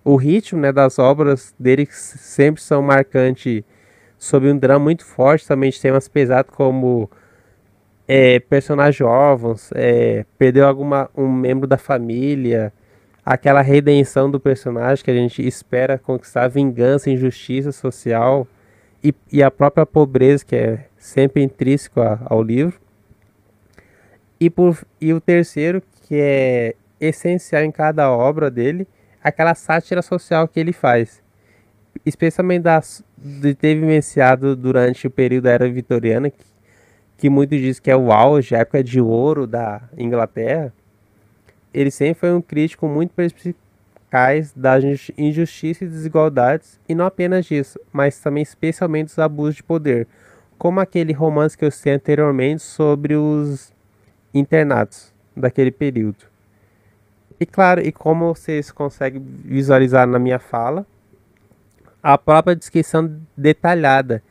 o ritmo né, das obras dele, que sempre são marcantes sobre um drama muito forte, também de temas pesados como é, personagens órfãos, é, perdeu alguma, um membro da família, aquela redenção do personagem que a gente espera conquistar, vingança, injustiça social e, e a própria pobreza que é sempre intrínseco a, ao livro. E, por, e o terceiro, que é essencial em cada obra dele, aquela sátira social que ele faz. Especialmente das, de ter vivenciado durante o período da Era Vitoriana, que, que muitos dizem que é o auge, a época de ouro da Inglaterra ele sempre foi um crítico muito perspicaz das injustiças e desigualdades, e não apenas disso, mas também especialmente dos abusos de poder, como aquele romance que eu citei anteriormente sobre os internatos daquele período. E claro, e como vocês conseguem visualizar na minha fala, a própria descrição detalhada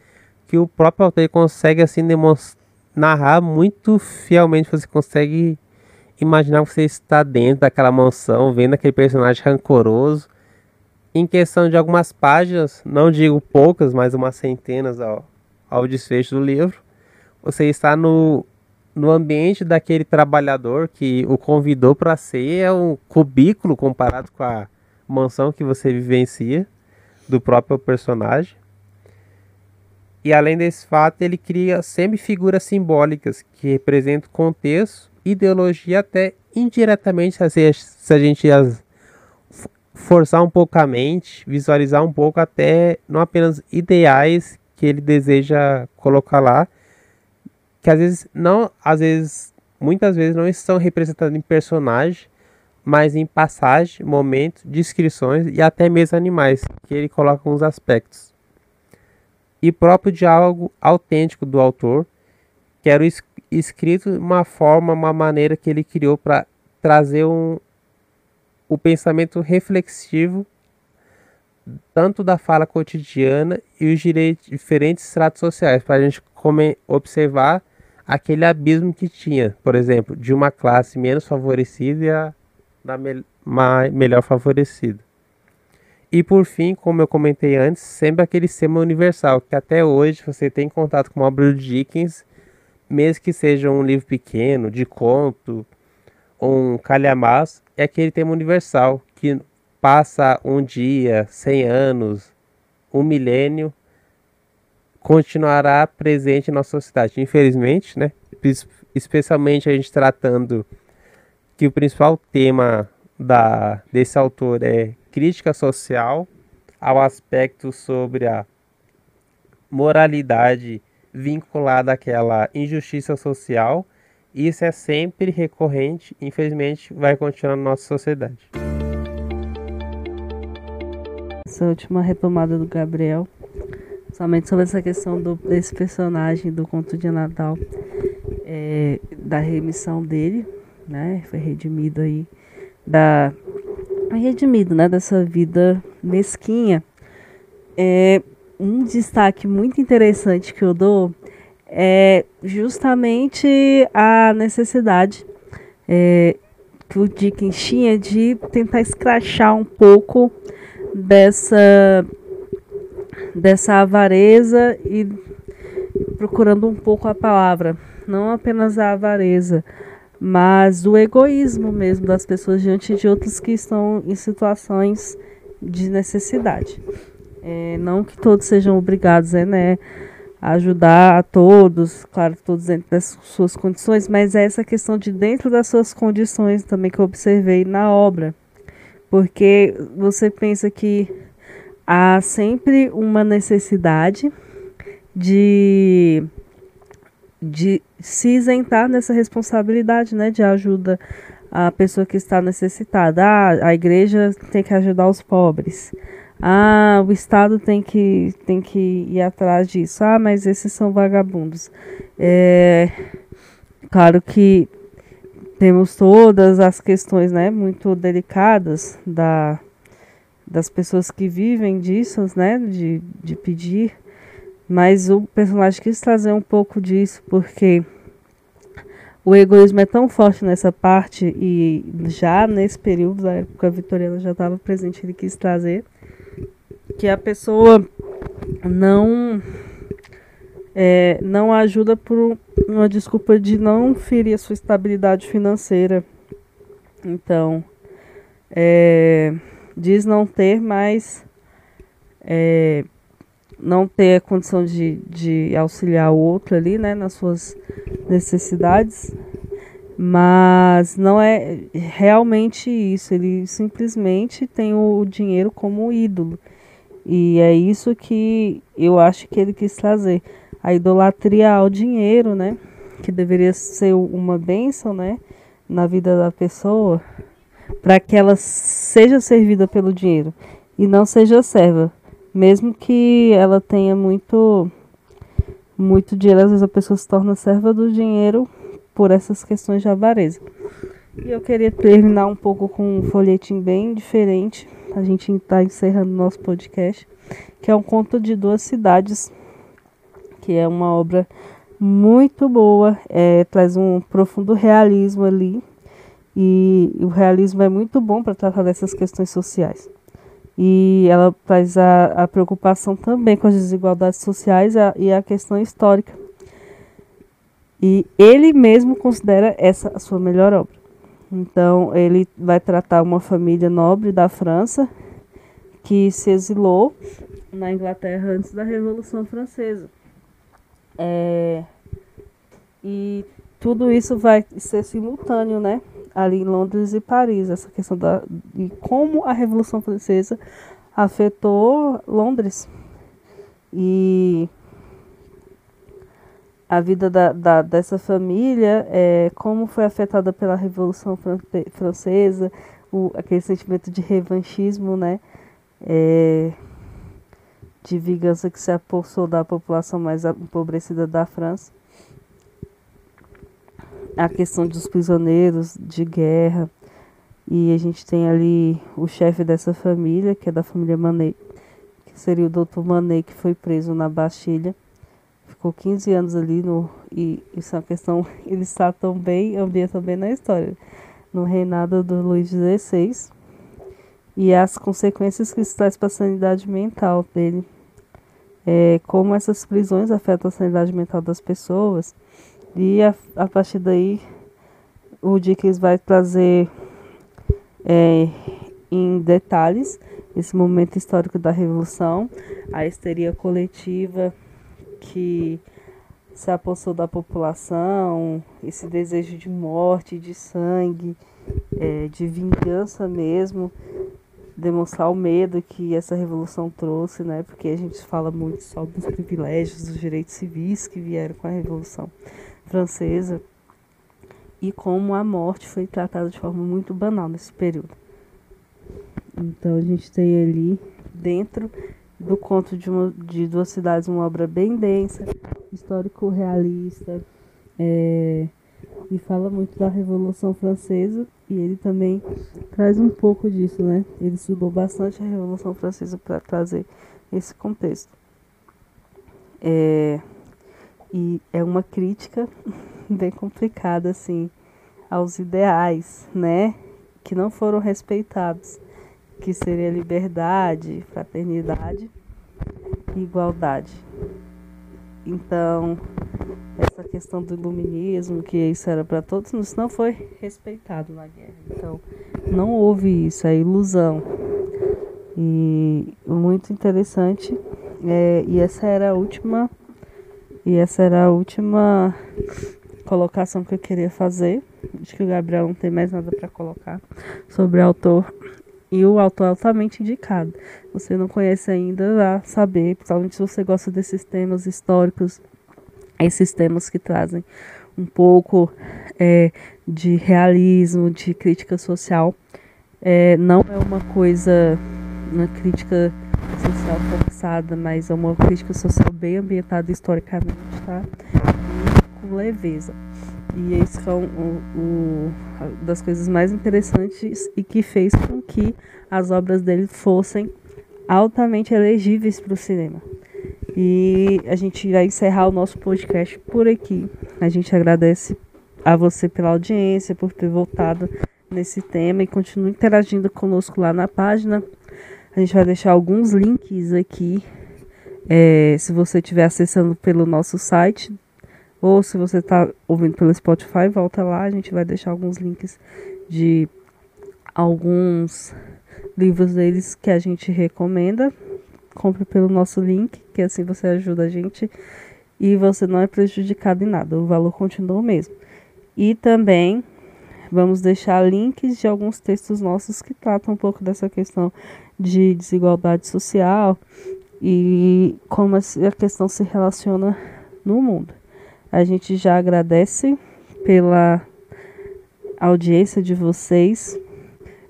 que o próprio autor consegue assim narrar muito fielmente, você consegue imaginar que você está dentro daquela mansão, vendo aquele personagem rancoroso. Em questão de algumas páginas, não digo poucas, mas umas centenas ao, ao desfecho do livro, você está no, no ambiente daquele trabalhador que o convidou para ser é um cubículo comparado com a mansão que você vivencia do próprio personagem. E além desse fato, ele cria sempre figuras simbólicas que representam contexto, ideologia, até indiretamente, se a gente as forçar um pouco a mente, visualizar um pouco até não apenas ideais que ele deseja colocar lá, que às vezes não, às vezes, muitas vezes não estão representados em personagem, mas em passagem, momentos, descrições e até mesmo animais, que ele coloca uns aspectos. E próprio diálogo autêntico do autor, que era escrito uma forma, uma maneira que ele criou para trazer um, o pensamento reflexivo tanto da fala cotidiana e os diferentes estratos sociais, para a gente observar aquele abismo que tinha, por exemplo, de uma classe menos favorecida e a da me melhor favorecida. E por fim, como eu comentei antes, sempre aquele tema universal, que até hoje você tem contato com uma obra do Dickens, mesmo que seja um livro pequeno, de conto, um calhamaço, é aquele tema universal, que passa um dia, cem anos, um milênio, continuará presente na nossa sociedade. Infelizmente, né? especialmente a gente tratando que o principal tema da, desse autor é crítica social ao aspecto sobre a moralidade vinculada àquela injustiça social. Isso é sempre recorrente, infelizmente vai continuar na nossa sociedade. Essa última retomada do Gabriel, somente sobre essa questão do, desse personagem do conto de Natal, é, da remissão dele, né? Foi redimido aí da redimido, né, dessa vida mesquinha. É um destaque muito interessante que eu dou é justamente a necessidade é, que o Dickens tinha de tentar escrachar um pouco dessa dessa avareza e procurando um pouco a palavra, não apenas a avareza, mas o egoísmo mesmo das pessoas diante de outros que estão em situações de necessidade. É, não que todos sejam obrigados é, né, a ajudar a todos, claro, todos dentro das suas condições, mas é essa questão de dentro das suas condições também que eu observei na obra. Porque você pensa que há sempre uma necessidade de de se isentar dessa responsabilidade, né, de ajuda à pessoa que está necessitada. Ah, a igreja tem que ajudar os pobres. Ah, o Estado tem que, tem que ir atrás disso. Ah, mas esses são vagabundos. É, claro que temos todas as questões né, muito delicadas da, das pessoas que vivem disso, né, de, de pedir mas o personagem quis trazer um pouco disso porque o egoísmo é tão forte nessa parte e já nesse período da época vitoriana já estava presente, ele quis trazer que a pessoa não é, não ajuda por uma desculpa de não ferir a sua estabilidade financeira. Então, é, diz não ter, mas é, não ter a condição de, de auxiliar o outro ali, né, nas suas necessidades, mas não é realmente isso, ele simplesmente tem o dinheiro como ídolo. E é isso que eu acho que ele quis trazer. A idolatria ao dinheiro, né? Que deveria ser uma bênção, né? Na vida da pessoa, para que ela seja servida pelo dinheiro e não seja serva mesmo que ela tenha muito muito dinheiro, às vezes a pessoa se torna serva do dinheiro por essas questões de avareza. E eu queria terminar um pouco com um folhetim bem diferente. A gente está encerrando nosso podcast, que é um conto de duas cidades que é uma obra muito boa, é, traz um profundo realismo ali. E o realismo é muito bom para tratar dessas questões sociais. E ela traz a, a preocupação também com as desigualdades sociais a, e a questão histórica. E ele mesmo considera essa a sua melhor obra. Então, ele vai tratar uma família nobre da França que se exilou na Inglaterra antes da Revolução Francesa. É, e tudo isso vai ser simultâneo, né? Ali em Londres e Paris, essa questão da, de como a Revolução Francesa afetou Londres. E a vida da, da, dessa família, é, como foi afetada pela Revolução Francesa, o, aquele sentimento de revanchismo, né? É, de vingança que se apossou da população mais empobrecida da França a questão dos prisioneiros de guerra. E a gente tem ali o chefe dessa família, que é da família Manet, que seria o Dr. Manet, que foi preso na Bastilha. Ficou 15 anos ali no. E isso é uma questão. Ele está tão bem, ambienta bem na história. No reinado do Luís XVI. E as consequências que isso traz para a sanidade mental dele. É, como essas prisões afetam a sanidade mental das pessoas e a, a partir daí, o Dickens vai trazer é, em detalhes esse momento histórico da Revolução, a histeria coletiva que se apossou da população, esse desejo de morte, de sangue, é, de vingança mesmo, demonstrar o medo que essa revolução trouxe, né? Porque a gente fala muito só dos privilégios, dos direitos civis que vieram com a revolução francesa e como a morte foi tratada de forma muito banal nesse período. Então a gente tem ali dentro do conto de, uma, de duas cidades uma obra bem densa, histórico realista, é, e fala muito da Revolução Francesa e ele também traz um pouco disso, né? Ele estudou bastante a Revolução Francesa para trazer esse contexto. É, e é uma crítica bem complicada, assim, aos ideais, né? Que não foram respeitados. Que seria liberdade, fraternidade e igualdade. Então, essa questão do iluminismo, que isso era para todos, isso não foi respeitado na guerra. Então, não houve isso, é ilusão. E muito interessante. É, e essa era a última e essa era a última colocação que eu queria fazer. Acho que o Gabriel não tem mais nada para colocar sobre o autor. E o autor é altamente indicado. Você não conhece ainda, vá saber, principalmente se você gosta desses temas históricos, esses temas que trazem um pouco é, de realismo, de crítica social. É, não é uma coisa, uma crítica social forçada, mas é uma crítica social bem ambientada historicamente, tá? E com leveza. E esse é um, das coisas mais interessantes e que fez com que as obras dele fossem altamente elegíveis para o cinema. E a gente vai encerrar o nosso podcast por aqui. A gente agradece a você pela audiência, por ter voltado nesse tema e continue interagindo conosco lá na página a gente vai deixar alguns links aqui. É, se você estiver acessando pelo nosso site, ou se você está ouvindo pelo Spotify, volta lá. A gente vai deixar alguns links de alguns livros deles que a gente recomenda. Compre pelo nosso link, que assim você ajuda a gente e você não é prejudicado em nada. O valor continua o mesmo. E também vamos deixar links de alguns textos nossos que tratam um pouco dessa questão de desigualdade social e como a questão se relaciona no mundo. A gente já agradece pela audiência de vocês.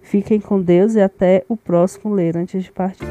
Fiquem com Deus e até o próximo ler antes de partir.